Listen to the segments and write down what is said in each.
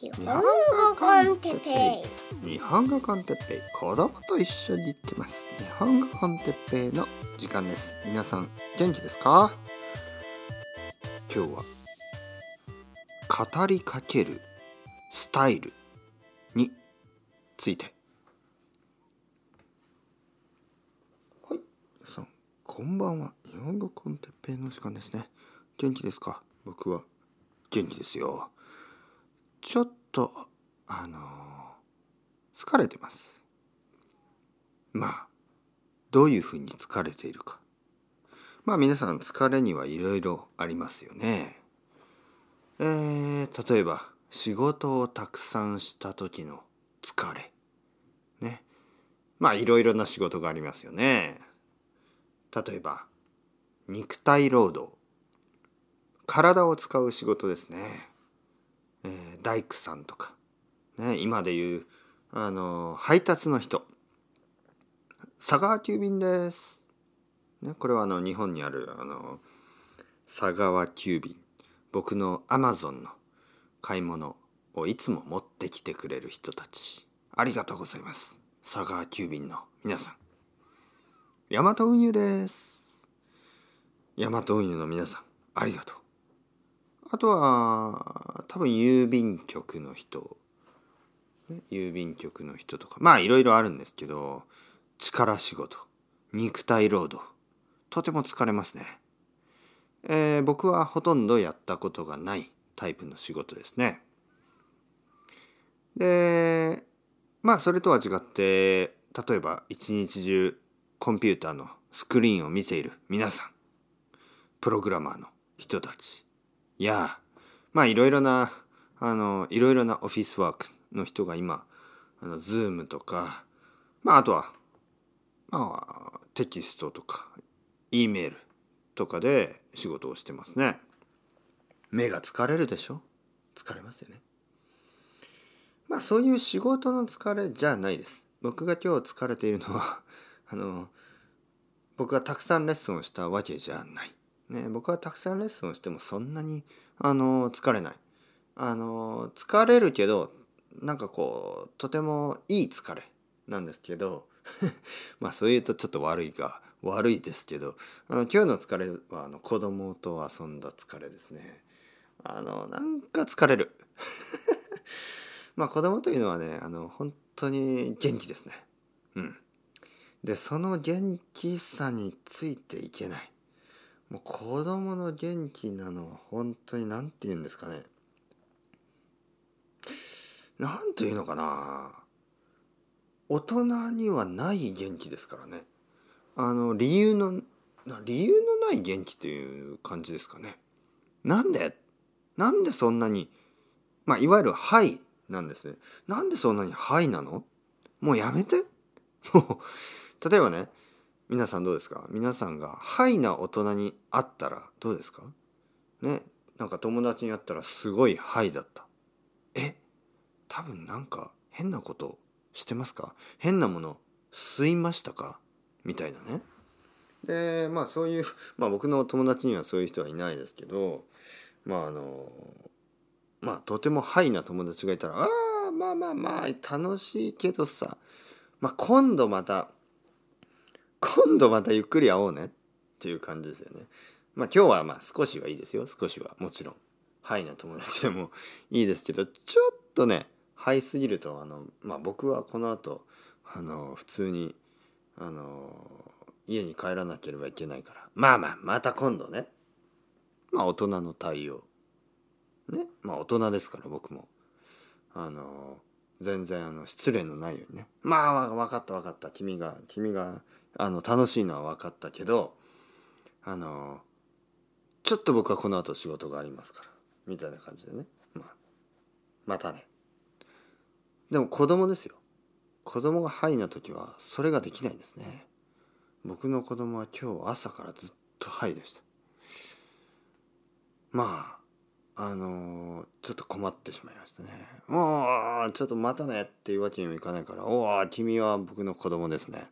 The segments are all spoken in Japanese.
日本語コンテッペイ。日本語コンテッペイ。子供と一緒に行ってます。日本語コンテッペイの時間です。皆さん元気ですか？今日は語りかけるスタイルについて。はい。皆さんこんばんは。日本語コンテッペイの時間ですね。元気ですか？僕は元気ですよ。ちょっとあの疲れてます。まあどういうふうに疲れているか。まあ皆さん疲れにはいろいろありますよね。えー、例えば仕事をたくさんした時の疲れ。ね。まあいろいろな仕事がありますよね。例えば肉体労働。体を使う仕事ですね。えー、大工さんとか、ね、今でいうあの配達の人。佐川急便です、ね、これはあの日本にあるあの佐川急便。僕のアマゾンの買い物をいつも持ってきてくれる人たち。ありがとうございます。佐川急便の皆さん。ヤマト運輸です。ヤマト運輸の皆さん。ありがとう。あとは多分郵便局の人、ね、郵便局の人とか。まあいろいろあるんですけど力仕事。肉体労働。とても疲れますね、えー、僕はほとんどやったことがないタイプの仕事ですね。でまあそれとは違って例えば一日中コンピューターのスクリーンを見ている皆さん。プログラマーの人たち。いやまあいろいろなあのいろいろなオフィスワークの人が今あの Zoom とかまああとはまあテキストとか E メールとかで仕事をしてますね。目が疲れるでしょ？疲れますよね。まあそういう仕事の疲れじゃないです。僕が今日疲れているのはあの僕がたくさんレッスンをしたわけじゃない。ね、僕はたくさんレッスンをしてもそんなにあの疲れない。あの疲れるけどなんかこうとてもいい疲れなんですけど まあそう言うとちょっと悪いが悪いですけどあの今日の疲れはあの子供と遊んだ疲れですね。あのなんか疲れる。まあ子供というのはねあの本当に元気ですね。うん。でその元気さについていけない。もう子供の元気なのは本当に何て言うんですかね。何て言うのかな。大人にはない元気ですからね。あの理由の理由のない元気っていう感じですかね。なんで？なんでそんなにまあいわゆる「はい」なんですね。なんでそんなに「はい」なの？もうやめて。もう例えばね皆さんどうですか？皆さんがハイな大人に会ったらどうですか？ねなんか友達に会ったらすごいハイだった。え？多分なんか変なことしてますか？変なもの吸いましたか？みたいなね。でまあそういうまあ僕の友達にはそういう人はいないですけどまああのまあとてもハイな友達がいたらああまあまあまあ楽しいけどさ。まあ今度また今度またゆっくり会おうねっていう感じですよね。まあ今日はまあ少しはいいですよ。少しはもちろん。ハイな友達でもいいですけどちょっとねハイすぎるとあのまあ僕はこの後あの普通にあの家に帰らなければいけないから。まあまあまた今度ね。まあ大人の対応。ね。まあ大人ですから僕も。あの全然あの失礼のないようにね。まあ分かった分かった。君が君があの楽しいのは分かったけどあのちょっと僕はこの後仕事がありますからみたいな感じでね、まあ、またねでも子供ですよ子供がハイな時はそれができないんですね僕の子供は今日朝からずっとハイでしたまああのー、ちょっと困ってしまいましたね。もう、ちょっとまたねっていうわけにもいかないから、おお、君は僕の子供ですね。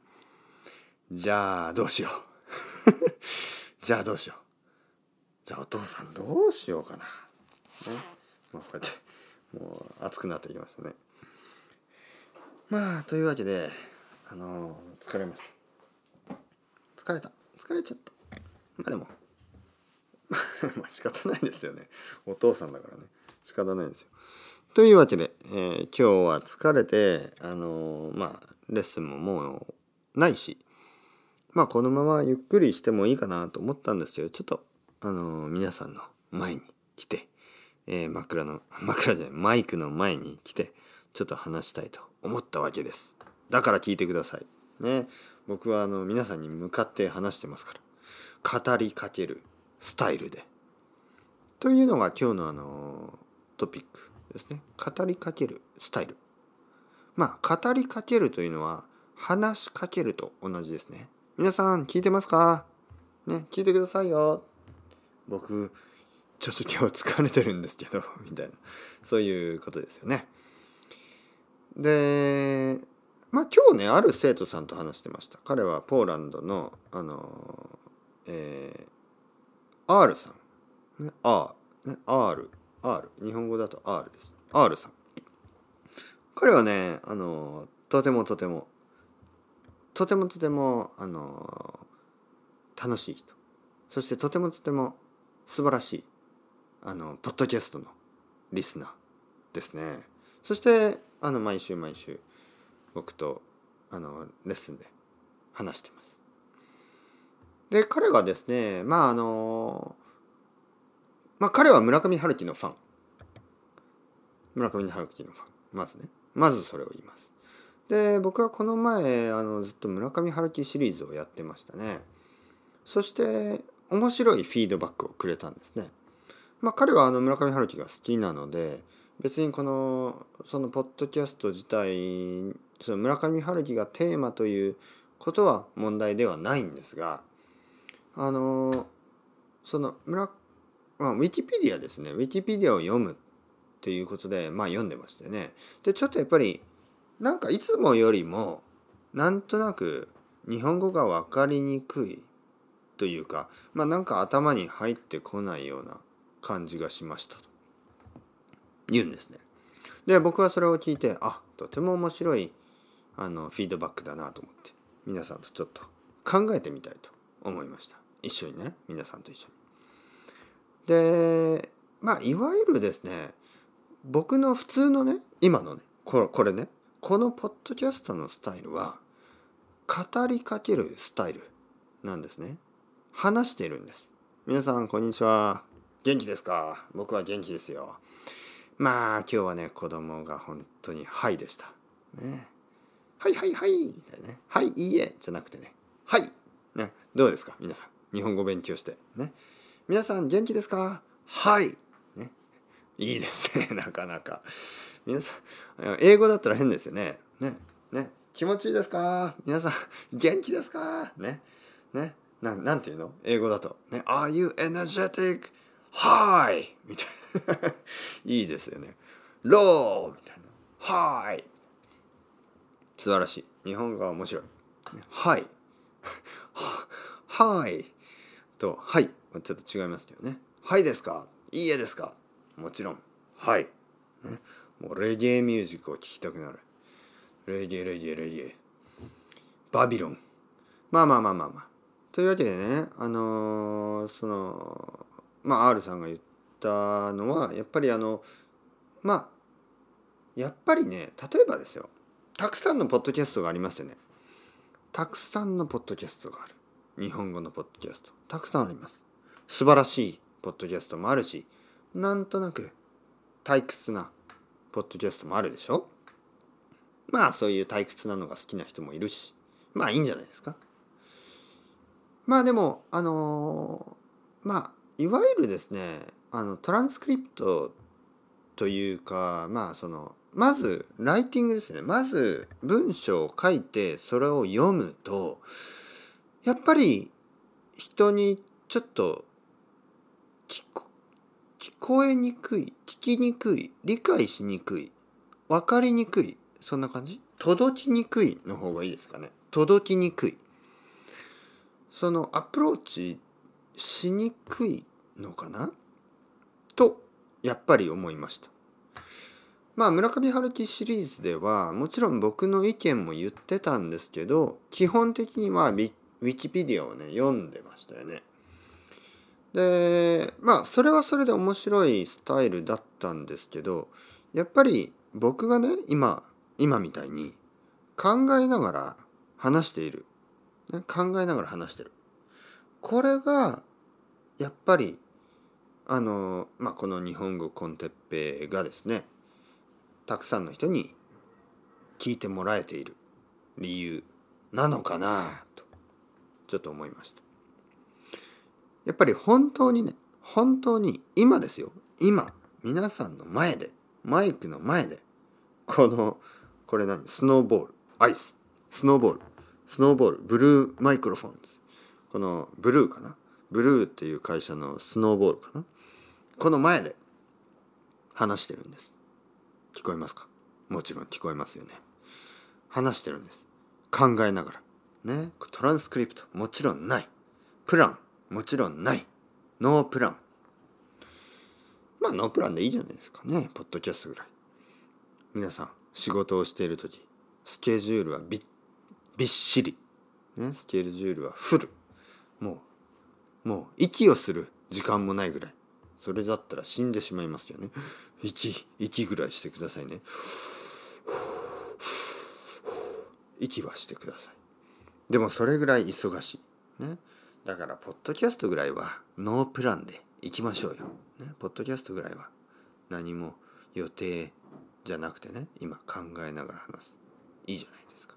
じゃあ、どうしよう。じゃあ、どうしよう。じゃあ、お父さんどうしようかな。ね。まあ、こうやって、もう暑くなってきましたねまあというわけであの疲れました疲れた疲れちゃったまあでも まあ仕方ないですよねお父さんだからね仕方ないですよというわけで、えー、今日は疲れてあのまあレッスンももうないしまあこのままゆっくりしてもいいかなと思ったんですけどちょっとあの皆さんの前に来て、えー、枕の 枕じゃないマイクの前に来てちょっと話したいと思ったわけです。だから聞いてください。ね。僕はあの皆さんに向かって話してますから。語りかけるスタイルで。というのが今日のあのトピックですね。語りかけるスタイル。まあ語りかけるというのは話しかけると同じですね。皆さん聞いてますか？ね聞いてくださいよ。僕ちょっと今日疲れてるんですけど みたいな。そういうことですよね。でまあ今日ねある生徒さんと話してました。彼はポーランドのあのえー、R さん、ね、R、ね、R R 日本語だと R です。R さん。彼はねあのとてもとてもとてもとてもあの楽しい人。そしてとてもとても素晴らしいあのポッドキャストのリスナーですね。そしてあの毎週毎週僕とあのレッスンで話してます。で彼がですねまああのまあ彼は村上春樹のファン。村上春樹のファン。まずね。まずそれを言います。で僕はこの前あのずっと村上春樹シリーズをやってましたね。そして面白いフィードバックをくれたんですね。まあ彼はあの村上春樹が好きなので別にこのそのポッドキャスト自体その村上春樹がテーマということは問題ではないんですがあのその村、まあ、ウィキペディアですね。ウィキペディアを読むっていうことでまあ読んでましてね。でちょっとやっぱりなんかいつもよりもなんとなく日本語が分かりにくいというかまあなんか頭に入ってこないような感じがしましたと言うんですね。で僕はそれを聞いてあとても面白いあのフィードバックだなと思って皆さんとちょっと考えてみたいと思いました一緒にね皆さんと一緒に。でまあいわゆるですね僕の普通のね今のねこれこれねこのポッドキャストのスタイルは語りかけるスタイルなんですね。話しているんです。皆さんこんにちは。元気ですか？僕は元気ですよ。まあ今日はね子供が本当に「はい」でした。ね。はいはいはい。みたいなね。はいいいえ。じゃなくてね。はい。ね。どうですか？皆さん。日本語勉強して。ね。皆さん元気ですか？はい。いいですね。なかなか。皆さん英語だったら変ですよね。ねね。気持ちいいですか？皆さん元気ですか？ね。ね。ななんていうの？英語だと。ね。Are you energetic? Hi! みたいな。いいですよね。Low! みたいな。Hi! 素晴らしい。日本語は面白い。Hi! Hi! と Hi! はちょっと違いますけどね。Hi ですか？いいえですか？もちろん。はい、ね、もうレゲエミュージックを聴きたくなる。レゲエレゲエレゲエバビロン。まあまあまあまあまあ。というわけでねあのー、そのまあ R さんが言ったのはやっぱりあのまあやっぱりね例えばですよ。たくさんのポッドキャストがありますよね。たくさんのポッドキャストがある。日本語のポッドキャスト。たくさんあります。素晴らしいポッドキャストもあるしなんとなく退屈なポッドキャストもあるでしょ？まあそういう退屈なのが好きな人もいるし。まあいいんじゃないですか。まあでもあのー、まあいわゆるですねあのトランスクリプトというかまあそのまずライティングですね。まず文章を書いてそれを読むとやっぱり人にちょっと聞こ聞こえにくい聞きにくい理解しにくい分かりにくいそんな感じ？届きにくいの方がいいですかね？届きにくい。そのアプローチしにくいのかな？とやっぱり思いました。まあ村上春樹シリーズではもちろん僕の意見も言ってたんですけど基本的にはウィキペディアをね読んでましたよね。でまあそれはそれで面白いスタイルだったんですけどやっぱり僕がね今今みたいに考えながら話している、ね、考えながら話してる。これがやっぱりあの、まあ、この日本語コンテッペがですねたくさんの人に聞いてもらえている理由なのかなとちょっと思いました。やっぱり本当にね本当に今ですよ。今皆さんの前でマイクの前でこのこれ何？スノーボール。アイス。スノーボール。スノーボール。ブルーマイクロフォンズ。このブルーかな？ブルーっていう会社のスノーボールかな？この前で話してるんです。聞こえますか？もちろん聞こえますよね。話してるんです。考えながら。ね？トランスクリプト。もちろんない。プラン。もちろんない。ノープラン。まあノープランでいいじゃないですかね。ポッドキャストぐらい。皆さん仕事をしている時スケジュールはびびっしり、ね、スケジュールはフル。もうもう息をする時間もないぐらい。それだったら死んでしまいますよね。息息ぐらいしてくださいね。息はしてください。でもそれぐらい忙しい。ね。だからポッドキャストぐらいはノープランで行きましょうよ、ね、ポッドキャストぐらいは。何も予定じゃなくてね今考えながら話す。いいじゃないですか。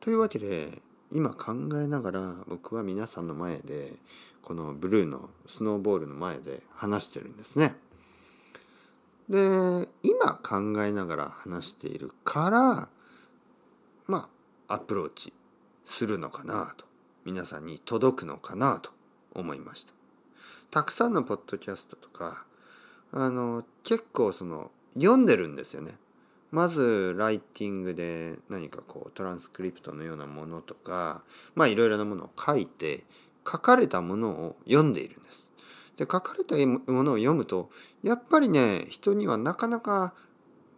というわけで今考えながら僕は皆さんの前でこのブルーのスノーボールの前で話してるんですね。で今考えながら話しているからまあアプローチするのかなと。皆さんに届くのかなと思いました。たくさんのポッドキャストとかあの結構その読んでるんですよね。まずライティングで何かこうトランスクリプトのようなものとかまあいろいろなものを書いて書かれたものを読んでいるんです。で書かれたものを読むとやっぱりね人にはなかなか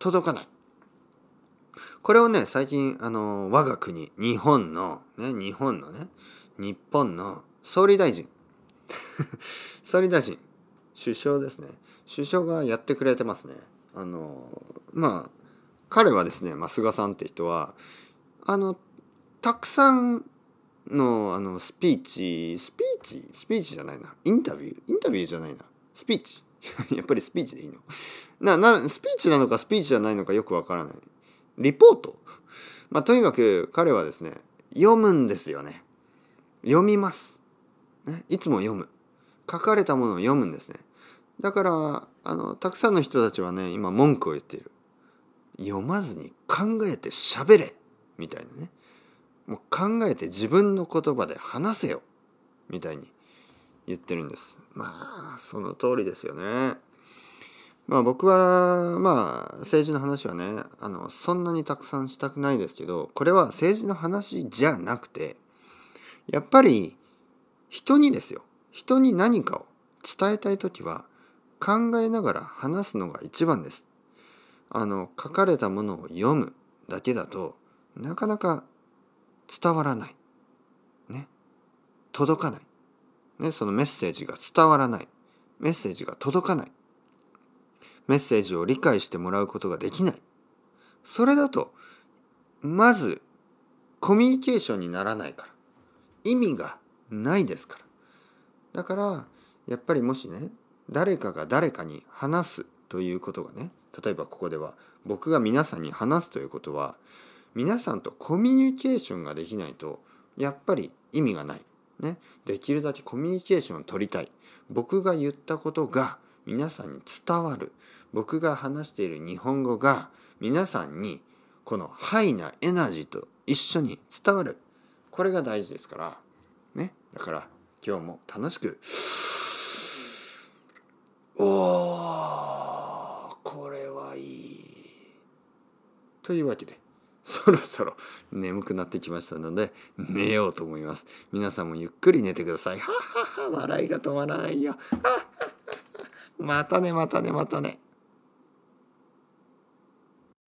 届かない。これをね最近あの我が国日本のね日本のね日本の総理大臣。総理大臣首相ですね。首相がやってくれてますね。あのまあ彼はですね、まあ、菅さんって人はあのたくさんのあのスピーチスピーチ？スピーチじゃないな。インタビュー？インタビューじゃないな。スピーチ？やっぱりスピーチでいいの？ななスピーチなのかスピーチじゃないのかよくわからない。リポート？まあとにかく彼はですね読むんですよね。読みます、ね、いつも読む。書かれたものを読むんですね。だからあのたくさんの人たちはね今文句を言っている。読まずに考えて喋れ。みたいなね。もう考えて自分の言葉で話せよ。みたいに言ってるんです。まあその通りですよね。まあ僕はまあ政治の話はねあのそんなにたくさんしたくないですけどこれは政治の話じゃなくてやっぱり人にですよ人に何かを伝えたい時は考えながら話すのが一番ですあの書かれたものを読むだけだとなかなか伝わらない。ね。届かない。ね、そのメッセージが伝わらない。メッセージが届かない。メッセージを理解してもらうことができない。それだと、まず、コミュニケーションにならないから。意味がないですから。だから、やっぱりもしね、誰かが誰かに話すということがね、例えばここでは僕が皆さんに話すということは皆さんとコミュニケーションができないとやっぱり意味がない。ね、できるだけコミュニケーションを取りたい。僕が言ったことが皆さんに伝わる。僕が話している日本語が皆さんにこのハイなエナジーと一緒に伝わる。これが大事ですから。ね。だから今日も楽しく。おーこれはいいというわけでそろそろ眠くなってきましたので寝ようと思います皆さんもゆっくり寝てくださいははは笑いが止まらないよまたねまたねまたね